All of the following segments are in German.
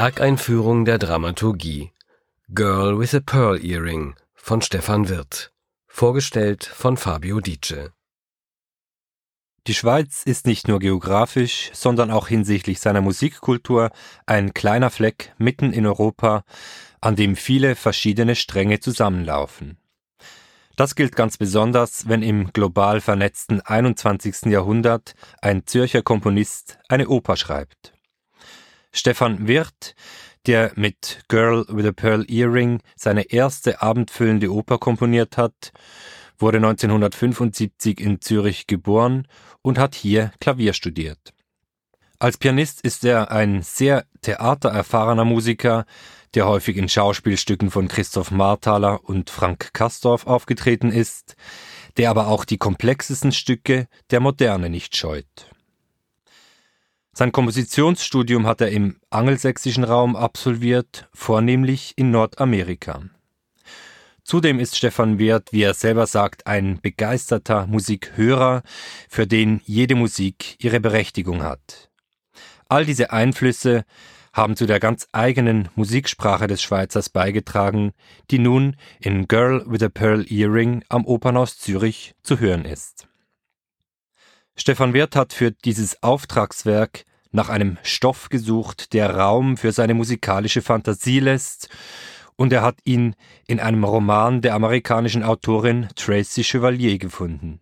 Werkeinführung der Dramaturgie Girl with a Pearl Earring von Stefan Wirth Vorgestellt von Fabio Dice Die Schweiz ist nicht nur geografisch, sondern auch hinsichtlich seiner Musikkultur ein kleiner Fleck mitten in Europa, an dem viele verschiedene Stränge zusammenlaufen. Das gilt ganz besonders, wenn im global vernetzten 21. Jahrhundert ein Zürcher Komponist eine Oper schreibt. Stefan Wirth, der mit Girl with a Pearl Earring seine erste abendfüllende Oper komponiert hat, wurde 1975 in Zürich geboren und hat hier Klavier studiert. Als Pianist ist er ein sehr theatererfahrener Musiker, der häufig in Schauspielstücken von Christoph Marthaler und Frank Kastorf aufgetreten ist, der aber auch die komplexesten Stücke der Moderne nicht scheut. Sein Kompositionsstudium hat er im angelsächsischen Raum absolviert, vornehmlich in Nordamerika. Zudem ist Stefan Wirth, wie er selber sagt, ein begeisterter Musikhörer, für den jede Musik ihre Berechtigung hat. All diese Einflüsse haben zu der ganz eigenen Musiksprache des Schweizers beigetragen, die nun in Girl with a Pearl Earring am Opernhaus Zürich zu hören ist. Stefan Wirth hat für dieses Auftragswerk nach einem Stoff gesucht, der Raum für seine musikalische Fantasie lässt, und er hat ihn in einem Roman der amerikanischen Autorin Tracy Chevalier gefunden.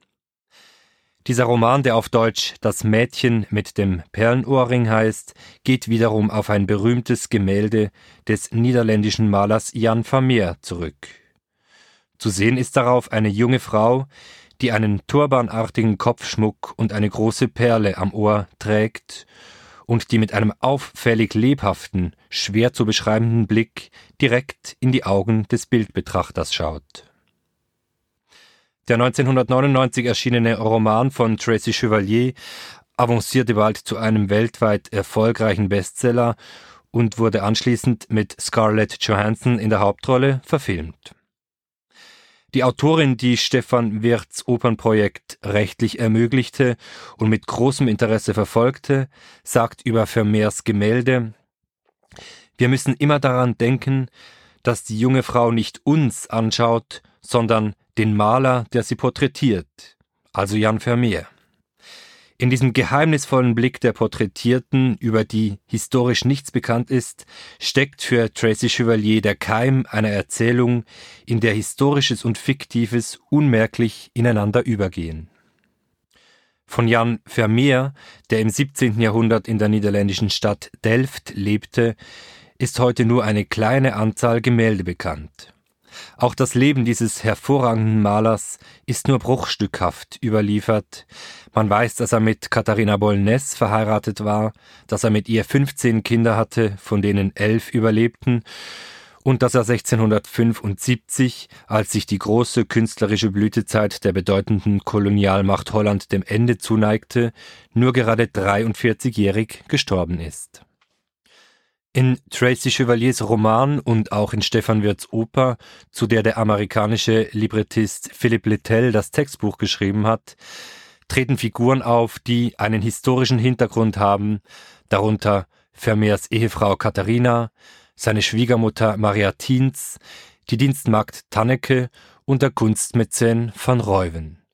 Dieser Roman, der auf Deutsch Das Mädchen mit dem Perlenohrring heißt, geht wiederum auf ein berühmtes Gemälde des niederländischen Malers Jan Vermeer zurück. Zu sehen ist darauf eine junge Frau, die einen turbanartigen Kopfschmuck und eine große Perle am Ohr trägt und die mit einem auffällig lebhaften, schwer zu beschreibenden Blick direkt in die Augen des Bildbetrachters schaut. Der 1999 erschienene Roman von Tracy Chevalier avancierte bald zu einem weltweit erfolgreichen Bestseller und wurde anschließend mit Scarlett Johansson in der Hauptrolle verfilmt. Die Autorin, die Stefan Wirths Opernprojekt rechtlich ermöglichte und mit großem Interesse verfolgte, sagt über Vermeers Gemälde, wir müssen immer daran denken, dass die junge Frau nicht uns anschaut, sondern den Maler, der sie porträtiert, also Jan Vermeer. In diesem geheimnisvollen Blick der Porträtierten, über die historisch nichts bekannt ist, steckt für Tracy Chevalier der Keim einer Erzählung, in der Historisches und Fiktives unmerklich ineinander übergehen. Von Jan Vermeer, der im 17. Jahrhundert in der niederländischen Stadt Delft lebte, ist heute nur eine kleine Anzahl Gemälde bekannt. Auch das Leben dieses hervorragenden Malers ist nur bruchstückhaft überliefert. Man weiß, dass er mit Katharina Bolness verheiratet war, dass er mit ihr 15 Kinder hatte, von denen elf überlebten, und dass er 1675, als sich die große künstlerische Blütezeit der bedeutenden Kolonialmacht Holland dem Ende zuneigte, nur gerade 43-jährig gestorben ist. In Tracy Chevaliers Roman und auch in Stefan Wirths Oper, zu der der amerikanische Librettist Philipp Littell das Textbuch geschrieben hat, treten Figuren auf, die einen historischen Hintergrund haben, darunter Vermeers Ehefrau Katharina, seine Schwiegermutter Maria Thiens, die Dienstmagd Tanneke und der Kunstmäzen van Reuven.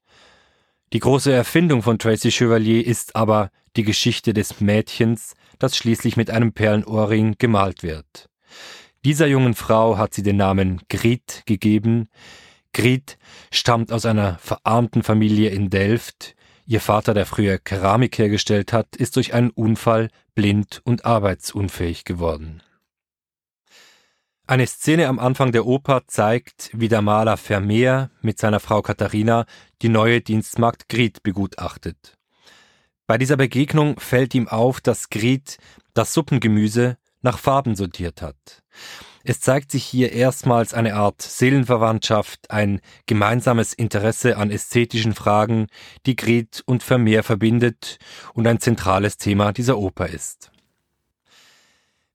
Die große Erfindung von Tracy Chevalier ist aber die Geschichte des Mädchens, das schließlich mit einem Perlenohrring gemalt wird. Dieser jungen Frau hat sie den Namen Grit gegeben. Grit stammt aus einer verarmten Familie in Delft. Ihr Vater, der früher Keramik hergestellt hat, ist durch einen Unfall blind und arbeitsunfähig geworden. Eine Szene am Anfang der Oper zeigt, wie der Maler Vermeer mit seiner Frau Katharina die neue Dienstmagd Grit begutachtet. Bei dieser Begegnung fällt ihm auf, dass Grit das Suppengemüse nach Farben sortiert hat. Es zeigt sich hier erstmals eine Art Seelenverwandtschaft, ein gemeinsames Interesse an ästhetischen Fragen, die Grit und Vermeer verbindet und ein zentrales Thema dieser Oper ist.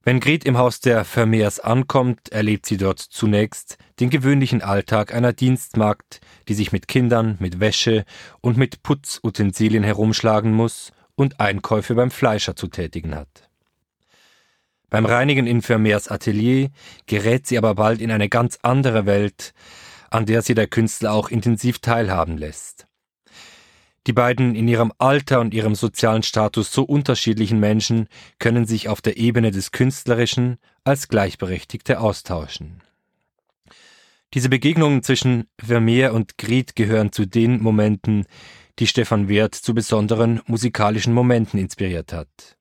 Wenn Gret im Haus der Vermeers ankommt, erlebt sie dort zunächst den gewöhnlichen Alltag einer Dienstmagd, die sich mit Kindern, mit Wäsche und mit Putzutensilien herumschlagen muss und Einkäufe beim Fleischer zu tätigen hat. Beim Reinigen in Vermeers Atelier gerät sie aber bald in eine ganz andere Welt, an der sie der Künstler auch intensiv teilhaben lässt. Die beiden in ihrem Alter und ihrem sozialen Status so unterschiedlichen Menschen können sich auf der Ebene des Künstlerischen als Gleichberechtigte austauschen. Diese Begegnungen zwischen Vermeer und Griet gehören zu den Momenten, die Stefan Wert zu besonderen musikalischen Momenten inspiriert hat.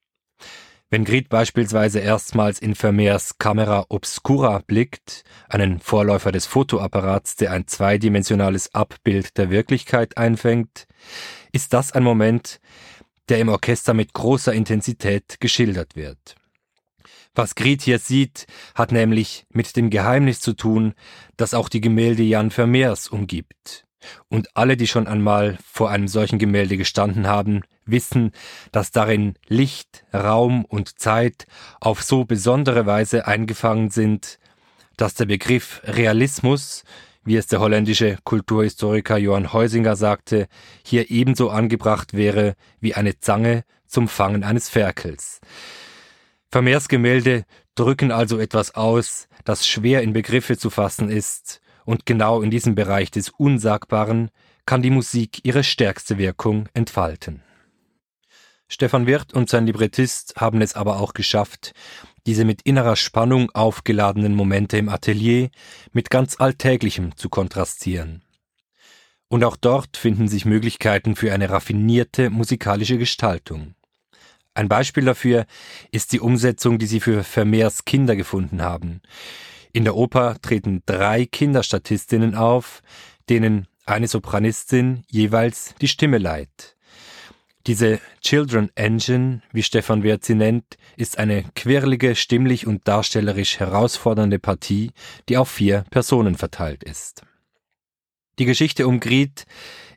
Wenn Griet beispielsweise erstmals in Vermeers Camera Obscura blickt, einen Vorläufer des Fotoapparats, der ein zweidimensionales Abbild der Wirklichkeit einfängt, ist das ein Moment, der im Orchester mit großer Intensität geschildert wird. Was Griet hier sieht, hat nämlich mit dem Geheimnis zu tun, das auch die Gemälde Jan Vermeers umgibt. Und alle, die schon einmal vor einem solchen Gemälde gestanden haben, wissen, dass darin Licht, Raum und Zeit auf so besondere Weise eingefangen sind, dass der Begriff Realismus, wie es der holländische Kulturhistoriker Johann Heusinger sagte, hier ebenso angebracht wäre wie eine Zange zum Fangen eines Ferkels. Vermeers Gemälde drücken also etwas aus, das schwer in Begriffe zu fassen ist, und genau in diesem Bereich des Unsagbaren kann die Musik ihre stärkste Wirkung entfalten. Stefan Wirth und sein Librettist haben es aber auch geschafft, diese mit innerer Spannung aufgeladenen Momente im Atelier mit ganz Alltäglichem zu kontrastieren. Und auch dort finden sich Möglichkeiten für eine raffinierte musikalische Gestaltung. Ein Beispiel dafür ist die Umsetzung, die sie für Vermeers Kinder gefunden haben. In der Oper treten drei Kinderstatistinnen auf, denen eine Sopranistin jeweils die Stimme leiht. Diese Children Engine, wie Stefan Wert sie nennt, ist eine quirlige, stimmlich und darstellerisch herausfordernde Partie, die auf vier Personen verteilt ist. Die Geschichte um Griet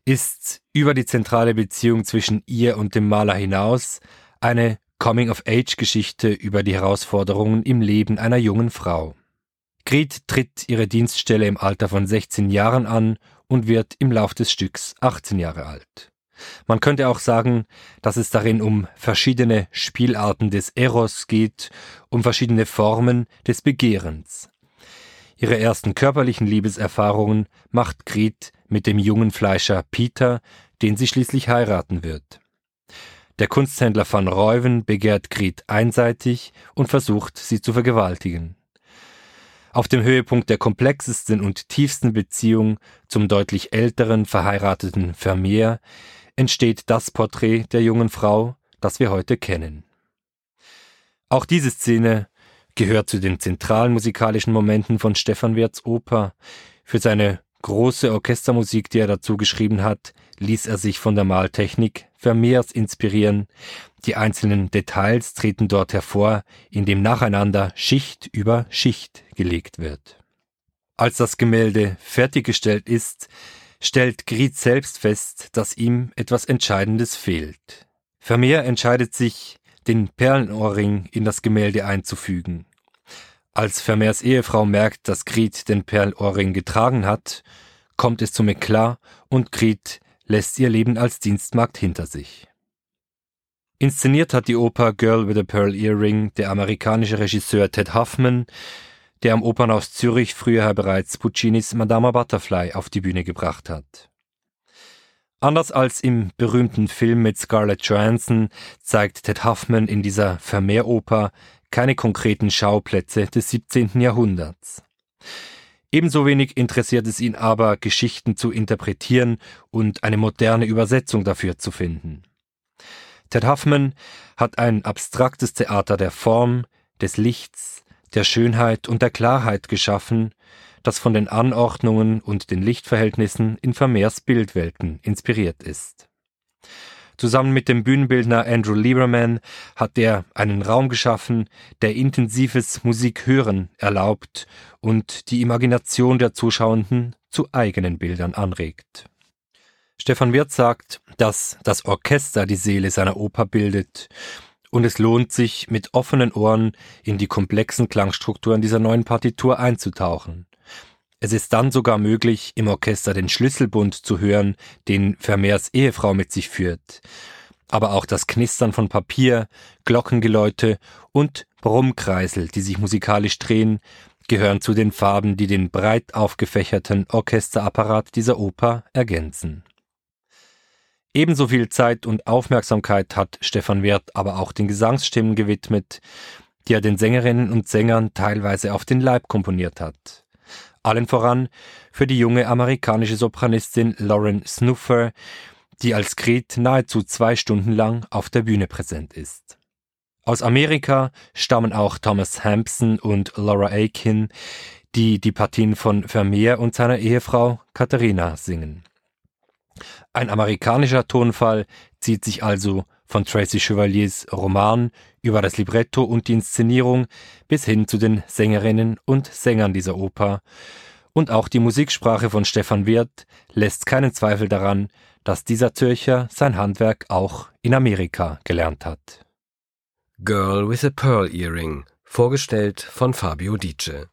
ist über die zentrale Beziehung zwischen ihr und dem Maler hinaus eine Coming-of-Age-Geschichte über die Herausforderungen im Leben einer jungen Frau. Griet tritt ihre Dienststelle im Alter von 16 Jahren an und wird im Lauf des Stücks 18 Jahre alt. Man könnte auch sagen, dass es darin um verschiedene Spielarten des Eros geht, um verschiedene Formen des Begehrens. Ihre ersten körperlichen Liebeserfahrungen macht Grit mit dem jungen Fleischer Peter, den sie schließlich heiraten wird. Der Kunsthändler van Reuven begehrt Grit einseitig und versucht, sie zu vergewaltigen. Auf dem Höhepunkt der komplexesten und tiefsten Beziehung zum deutlich älteren verheirateten Vermeer entsteht das Porträt der jungen Frau, das wir heute kennen. Auch diese Szene gehört zu den zentralen musikalischen Momenten von Stefan Werts Oper. Für seine große Orchestermusik, die er dazu geschrieben hat, ließ er sich von der Maltechnik Vermeers inspirieren. Die einzelnen Details treten dort hervor, indem nacheinander Schicht über Schicht gelegt wird. Als das Gemälde fertiggestellt ist, stellt Griet selbst fest, dass ihm etwas Entscheidendes fehlt. Vermeer entscheidet sich, den Perlenohrring in das Gemälde einzufügen. Als Vermeers Ehefrau merkt, dass Griet den Perlenohrring getragen hat, kommt es zum Eklat und Griet lässt ihr Leben als Dienstmagd hinter sich. Inszeniert hat die Oper Girl with a Pearl Earring der amerikanische Regisseur Ted Huffman, der am Opernhaus Zürich früher bereits Puccinis Madama Butterfly auf die Bühne gebracht hat. Anders als im berühmten Film mit Scarlett Johansson zeigt Ted Huffman in dieser Vermehroper keine konkreten Schauplätze des 17. Jahrhunderts. Ebenso wenig interessiert es ihn aber, Geschichten zu interpretieren und eine moderne Übersetzung dafür zu finden. Ted Huffman hat ein abstraktes Theater der Form, des Lichts, der Schönheit und der Klarheit geschaffen, das von den Anordnungen und den Lichtverhältnissen in Vermeers Bildwelten inspiriert ist. Zusammen mit dem Bühnenbildner Andrew Lieberman hat er einen Raum geschaffen, der intensives Musikhören erlaubt und die Imagination der Zuschauenden zu eigenen Bildern anregt. Stefan Wirth sagt, dass das Orchester die Seele seiner Oper bildet und es lohnt sich, mit offenen Ohren in die komplexen Klangstrukturen dieser neuen Partitur einzutauchen. Es ist dann sogar möglich, im Orchester den Schlüsselbund zu hören, den Vermeers Ehefrau mit sich führt. aber auch das Knistern von Papier, Glockengeläute und Brummkreisel, die sich musikalisch drehen, gehören zu den Farben, die den breit aufgefächerten Orchesterapparat dieser Oper ergänzen. Ebenso viel Zeit und Aufmerksamkeit hat Stefan Wirth aber auch den Gesangsstimmen gewidmet, die er den Sängerinnen und Sängern teilweise auf den Leib komponiert hat. Allen voran für die junge amerikanische Sopranistin Lauren Snuffer, die als Kret nahezu zwei Stunden lang auf der Bühne präsent ist. Aus Amerika stammen auch Thomas Hampson und Laura Aiken, die die Partien von Vermeer und seiner Ehefrau Katharina singen. Ein amerikanischer Tonfall zieht sich also von Tracy Chevaliers Roman über das Libretto und die Inszenierung bis hin zu den Sängerinnen und Sängern dieser Oper. Und auch die Musiksprache von Stefan Wirth lässt keinen Zweifel daran, dass dieser Zürcher sein Handwerk auch in Amerika gelernt hat. Girl with a Pearl Earring, vorgestellt von Fabio Dice.